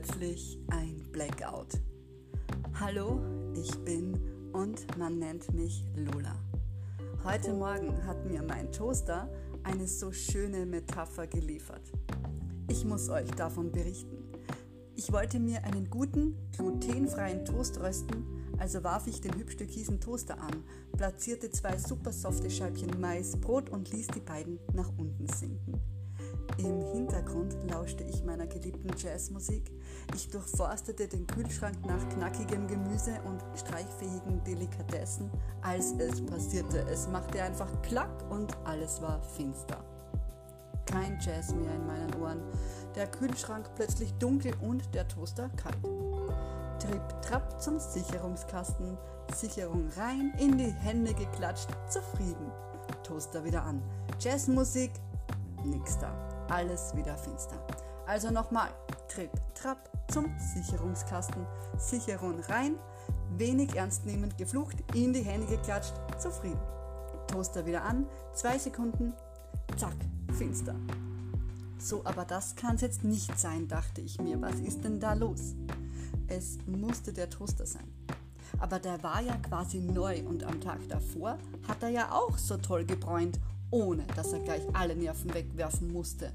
plötzlich ein Blackout. Hallo, ich bin und man nennt mich Lola. Heute Morgen hat mir mein Toaster eine so schöne Metapher geliefert. Ich muss euch davon berichten. Ich wollte mir einen guten, glutenfreien Toast rösten, also warf ich den hübsch türkisen Toaster an, platzierte zwei super softe Scheibchen Mais, Brot und ließ die beiden nach unten sinken. Im Hintergrund lauschte ich meiner geliebten Jazzmusik. Ich durchforstete den Kühlschrank nach knackigem Gemüse und streichfähigen Delikatessen, als es passierte. Es machte einfach Klack und alles war finster. Kein Jazz mehr in meinen Ohren. Der Kühlschrank plötzlich dunkel und der Toaster kalt. Tripp, trapp zum Sicherungskasten. Sicherung rein, in die Hände geklatscht, zufrieden. Toaster wieder an. Jazzmusik, nix da alles wieder finster. Also nochmal, Tripp, Trapp zum Sicherungskasten. Sicherung rein, wenig ernst nehmend geflucht, in die Hände geklatscht, zufrieden. Toaster wieder an, zwei Sekunden, zack, finster. So, aber das kann es jetzt nicht sein, dachte ich mir. Was ist denn da los? Es musste der Toaster sein. Aber der war ja quasi neu und am Tag davor hat er ja auch so toll gebräunt ohne dass er gleich alle Nerven wegwerfen musste.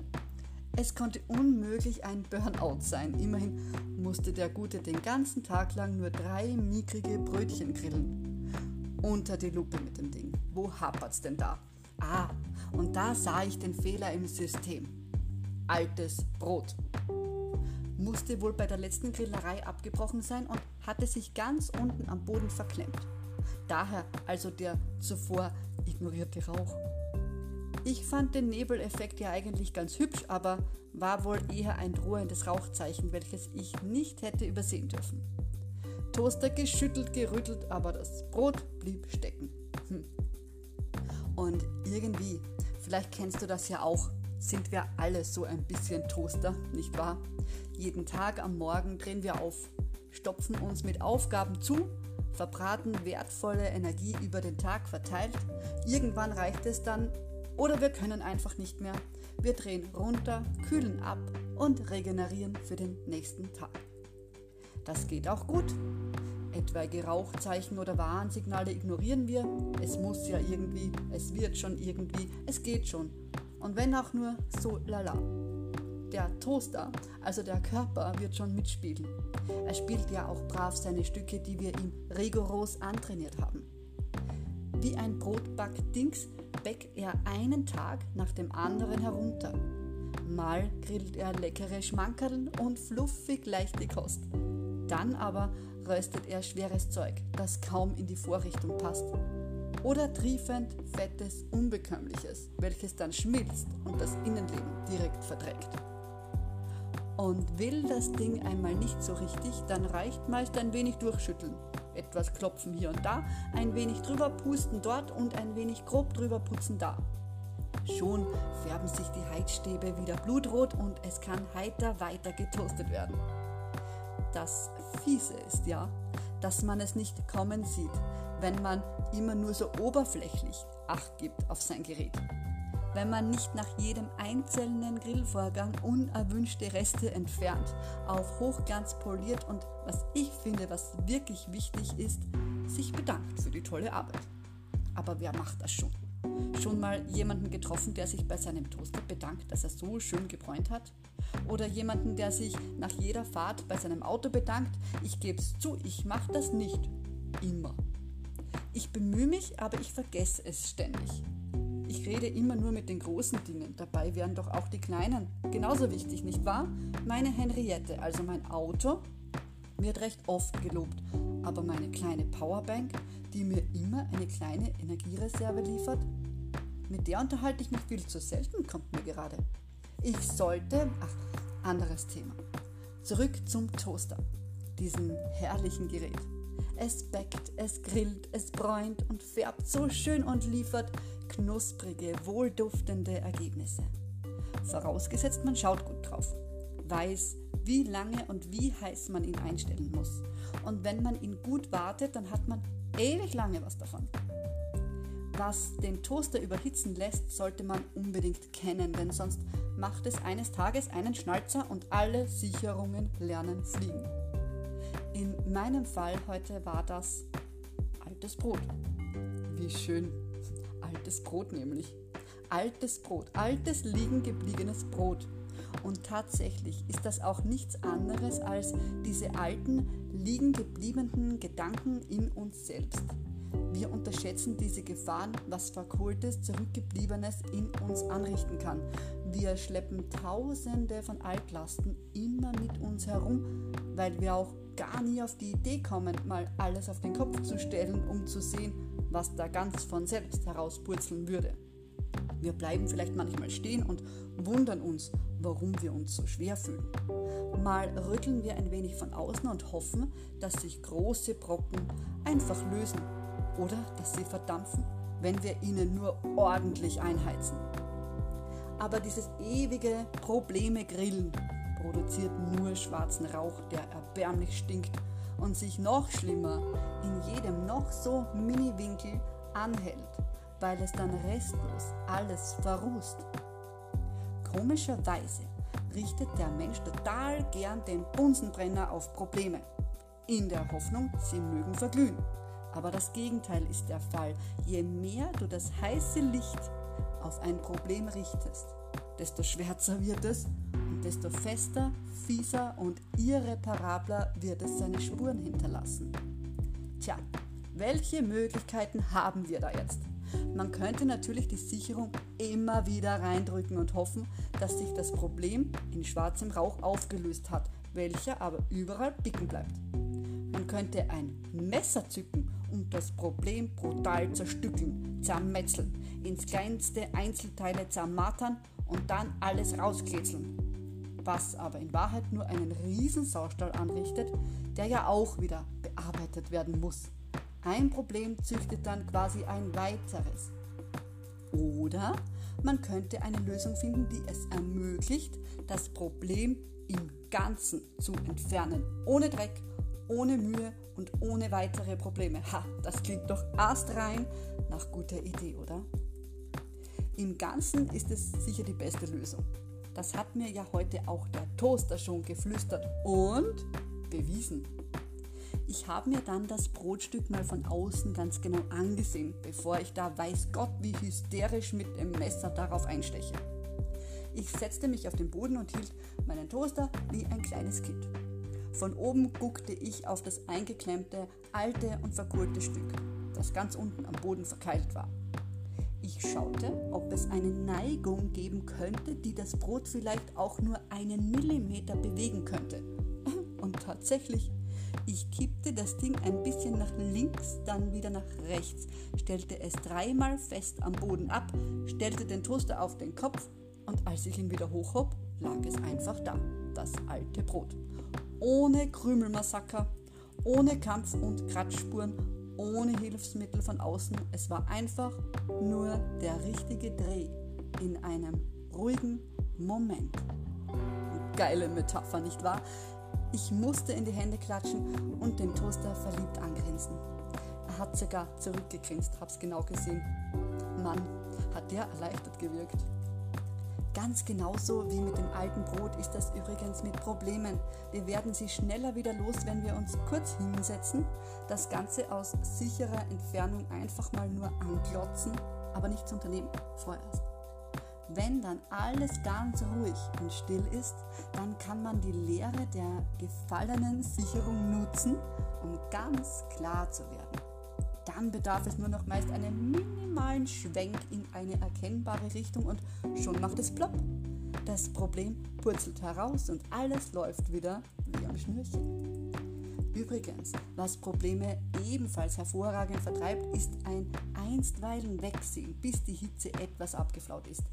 Es konnte unmöglich ein Burnout sein. Immerhin musste der Gute den ganzen Tag lang nur drei mickrige Brötchen grillen. Unter die Lupe mit dem Ding. Wo hapert's denn da? Ah, und da sah ich den Fehler im System. Altes Brot. Musste wohl bei der letzten Grillerei abgebrochen sein und hatte sich ganz unten am Boden verklemmt. Daher also der zuvor ignorierte Rauch. Ich fand den Nebeleffekt ja eigentlich ganz hübsch, aber war wohl eher ein drohendes Rauchzeichen, welches ich nicht hätte übersehen dürfen. Toaster geschüttelt, gerüttelt, aber das Brot blieb stecken. Hm. Und irgendwie, vielleicht kennst du das ja auch, sind wir alle so ein bisschen Toaster, nicht wahr? Jeden Tag am Morgen drehen wir auf, stopfen uns mit Aufgaben zu, verbraten wertvolle Energie über den Tag verteilt. Irgendwann reicht es dann, oder wir können einfach nicht mehr. Wir drehen runter, kühlen ab und regenerieren für den nächsten Tag. Das geht auch gut. Etwaige Rauchzeichen oder Warnsignale ignorieren wir. Es muss ja irgendwie, es wird schon irgendwie, es geht schon. Und wenn auch nur so lala. Der Toaster, also der Körper, wird schon mitspielen. Er spielt ja auch brav seine Stücke, die wir ihm rigoros antrainiert haben. Wie ein Brotbackdings bäckt er einen Tag nach dem anderen herunter. Mal grillt er leckere Schmankerln und fluffig leichte Kost. Dann aber röstet er schweres Zeug, das kaum in die Vorrichtung passt. Oder triefend fettes Unbekömmliches, welches dann schmilzt und das Innenleben direkt verdreckt. Und will das Ding einmal nicht so richtig, dann reicht meist ein wenig durchschütteln etwas klopfen hier und da, ein wenig drüber pusten dort und ein wenig grob drüber putzen da. Schon färben sich die Heizstäbe wieder blutrot und es kann heiter weiter getoastet werden. Das Fiese ist ja, dass man es nicht kommen sieht, wenn man immer nur so oberflächlich Acht gibt auf sein Gerät wenn man nicht nach jedem einzelnen Grillvorgang unerwünschte Reste entfernt, auf Hochglanz poliert und was ich finde, was wirklich wichtig ist, sich bedankt für die tolle Arbeit. Aber wer macht das schon? Schon mal jemanden getroffen, der sich bei seinem Toaster bedankt, dass er so schön gebräunt hat? Oder jemanden, der sich nach jeder Fahrt bei seinem Auto bedankt? Ich gebe es zu, ich mache das nicht. Immer. Ich bemühe mich, aber ich vergesse es ständig. Ich rede immer nur mit den großen Dingen, dabei wären doch auch die kleinen genauso wichtig, nicht wahr? Meine Henriette, also mein Auto, wird recht oft gelobt, aber meine kleine Powerbank, die mir immer eine kleine Energiereserve liefert, mit der unterhalte ich mich viel zu selten, kommt mir gerade. Ich sollte, ach, anderes Thema. Zurück zum Toaster, diesem herrlichen Gerät. Es bäckt, es grillt, es bräunt und färbt so schön und liefert knusprige, wohlduftende Ergebnisse. Vorausgesetzt, man schaut gut drauf, weiß, wie lange und wie heiß man ihn einstellen muss. Und wenn man ihn gut wartet, dann hat man ewig lange was davon. Was den Toaster überhitzen lässt, sollte man unbedingt kennen, denn sonst macht es eines Tages einen Schnalzer und alle Sicherungen lernen fliegen. In meinem Fall heute war das altes Brot. Wie schön. Altes Brot nämlich. Altes Brot. Altes liegen gebliebenes Brot. Und tatsächlich ist das auch nichts anderes als diese alten, liegen gebliebenen Gedanken in uns selbst. Wir unterschätzen diese Gefahren, was Verkohltes, Zurückgebliebenes in uns anrichten kann. Wir schleppen Tausende von Altlasten immer mit uns herum, weil wir auch gar nie auf die Idee kommen, mal alles auf den Kopf zu stellen, um zu sehen, was da ganz von selbst herauspurzeln würde. Wir bleiben vielleicht manchmal stehen und wundern uns, warum wir uns so schwer fühlen. Mal rütteln wir ein wenig von außen und hoffen, dass sich große Brocken einfach lösen oder dass sie verdampfen, wenn wir ihnen nur ordentlich einheizen. Aber dieses ewige Probleme grillen produziert nur schwarzen Rauch, der erbärmlich stinkt und sich noch schlimmer in jedem noch so Mini-Winkel anhält, weil es dann restlos alles verrußt. Komischerweise richtet der Mensch total gern den Bunsenbrenner auf Probleme, in der Hoffnung, sie mögen verglühen. Aber das Gegenteil ist der Fall. Je mehr du das heiße Licht auf ein Problem richtest, desto schwärzer wird es desto fester, fieser und irreparabler wird es seine Spuren hinterlassen. Tja, welche Möglichkeiten haben wir da jetzt? Man könnte natürlich die Sicherung immer wieder reindrücken und hoffen, dass sich das Problem in schwarzem Rauch aufgelöst hat, welcher aber überall bicken bleibt. Man könnte ein Messer zücken und das Problem brutal zerstückeln, zermetzeln, ins kleinste Einzelteile zermatern und dann alles rauskritzeln. Was aber in Wahrheit nur einen Riesensaustall anrichtet, der ja auch wieder bearbeitet werden muss. Ein Problem züchtet dann quasi ein weiteres. Oder man könnte eine Lösung finden, die es ermöglicht, das Problem im Ganzen zu entfernen. Ohne Dreck, ohne Mühe und ohne weitere Probleme. Ha, das klingt doch astrein nach guter Idee, oder? Im Ganzen ist es sicher die beste Lösung. Das hat mir ja heute auch der Toaster schon geflüstert und bewiesen. Ich habe mir dann das Brotstück mal von außen ganz genau angesehen, bevor ich da weiß Gott wie hysterisch mit dem Messer darauf einsteche. Ich setzte mich auf den Boden und hielt meinen Toaster wie ein kleines Kind. Von oben guckte ich auf das eingeklemmte, alte und verkohlte Stück, das ganz unten am Boden verkeilt war. Ich schaute, ob es eine Neigung geben könnte, die das Brot vielleicht auch nur einen Millimeter bewegen könnte. Und tatsächlich, ich kippte das Ding ein bisschen nach links, dann wieder nach rechts, stellte es dreimal fest am Boden ab, stellte den Toaster auf den Kopf und als ich ihn wieder hochhob, lag es einfach da, das alte Brot ohne Krümelmassaker, ohne Kampf- und Kratzspuren, ohne Hilfsmittel von außen. Es war einfach nur der richtige Dreh in einem ruhigen Moment. Geile Metapher, nicht wahr? Ich musste in die Hände klatschen und den Toaster verliebt angrinsen. Er hat sogar zurückgegrinst, hab's genau gesehen. Mann, hat der erleichtert gewirkt. Ganz genauso wie mit dem alten Brot ist das übrigens mit Problemen. Wir werden sie schneller wieder los, wenn wir uns kurz hinsetzen, das Ganze aus sicherer Entfernung einfach mal nur anglotzen, aber nichts unternehmen vorerst. Wenn dann alles ganz ruhig und still ist, dann kann man die Lehre der gefallenen Sicherung nutzen, um ganz klar zu werden. Dann bedarf es nur noch meist einen minimalen Schwenk in eine erkennbare Richtung und schon macht es plopp. Das Problem purzelt heraus und alles läuft wieder wie am Schnürchen. Übrigens, was Probleme ebenfalls hervorragend vertreibt, ist ein einstweilen Wegsehen, bis die Hitze etwas abgeflaut ist.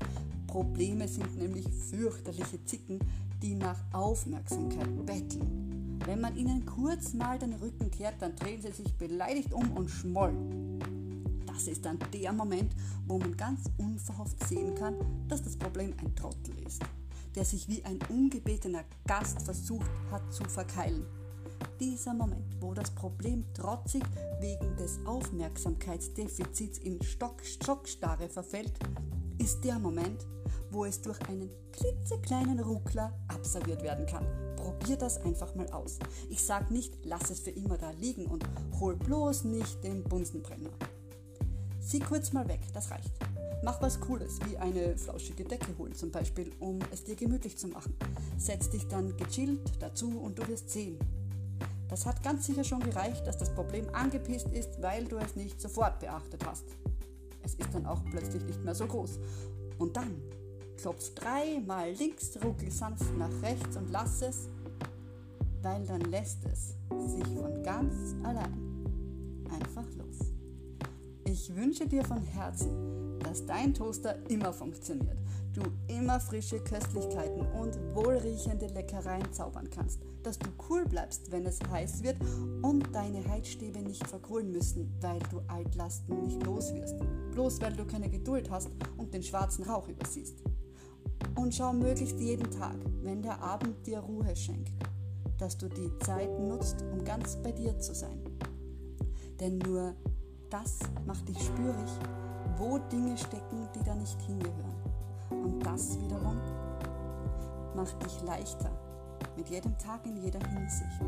Probleme sind nämlich fürchterliche Zicken, die nach Aufmerksamkeit betteln. Wenn man ihnen kurz mal den Rücken kehrt, dann drehen sie sich beleidigt um und schmollen. Das ist dann der Moment, wo man ganz unverhofft sehen kann, dass das Problem ein Trottel ist, der sich wie ein ungebetener Gast versucht hat zu verkeilen. Dieser Moment, wo das Problem trotzig wegen des Aufmerksamkeitsdefizits in Stock Stockstarre verfällt, ist der Moment, wo es durch einen klitzekleinen Ruckler abserviert werden kann. Probier das einfach mal aus. Ich sag nicht, lass es für immer da liegen und hol bloß nicht den Bunsenbrenner. Sieh kurz mal weg, das reicht. Mach was Cooles, wie eine flauschige Decke holen zum Beispiel, um es dir gemütlich zu machen. Setz dich dann gechillt dazu und du wirst sehen. Das hat ganz sicher schon gereicht, dass das Problem angepisst ist, weil du es nicht sofort beachtet hast. Es ist dann auch plötzlich nicht mehr so groß. Und dann klopf dreimal links, ruckel sanft nach rechts und lass es, weil dann lässt es sich von ganz allein einfach los. Ich wünsche dir von Herzen, dass dein Toaster immer funktioniert, du immer frische Köstlichkeiten und wohlriechende Leckereien zaubern kannst, dass du cool bleibst, wenn es heiß wird und deine Heizstäbe nicht verkohlen müssen, weil du Altlasten nicht los wirst, bloß weil du keine Geduld hast und den schwarzen Rauch übersiehst. Und schau möglichst jeden Tag, wenn der Abend dir Ruhe schenkt, dass du die Zeit nutzt, um ganz bei dir zu sein. Denn nur das macht dich spürig, wo Dinge stecken, die da nicht hingehören. Und das wiederum macht dich leichter mit jedem Tag in jeder Hinsicht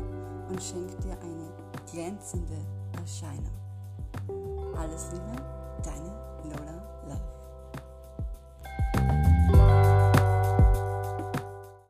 und schenkt dir eine glänzende Erscheinung. Alles Liebe, deine.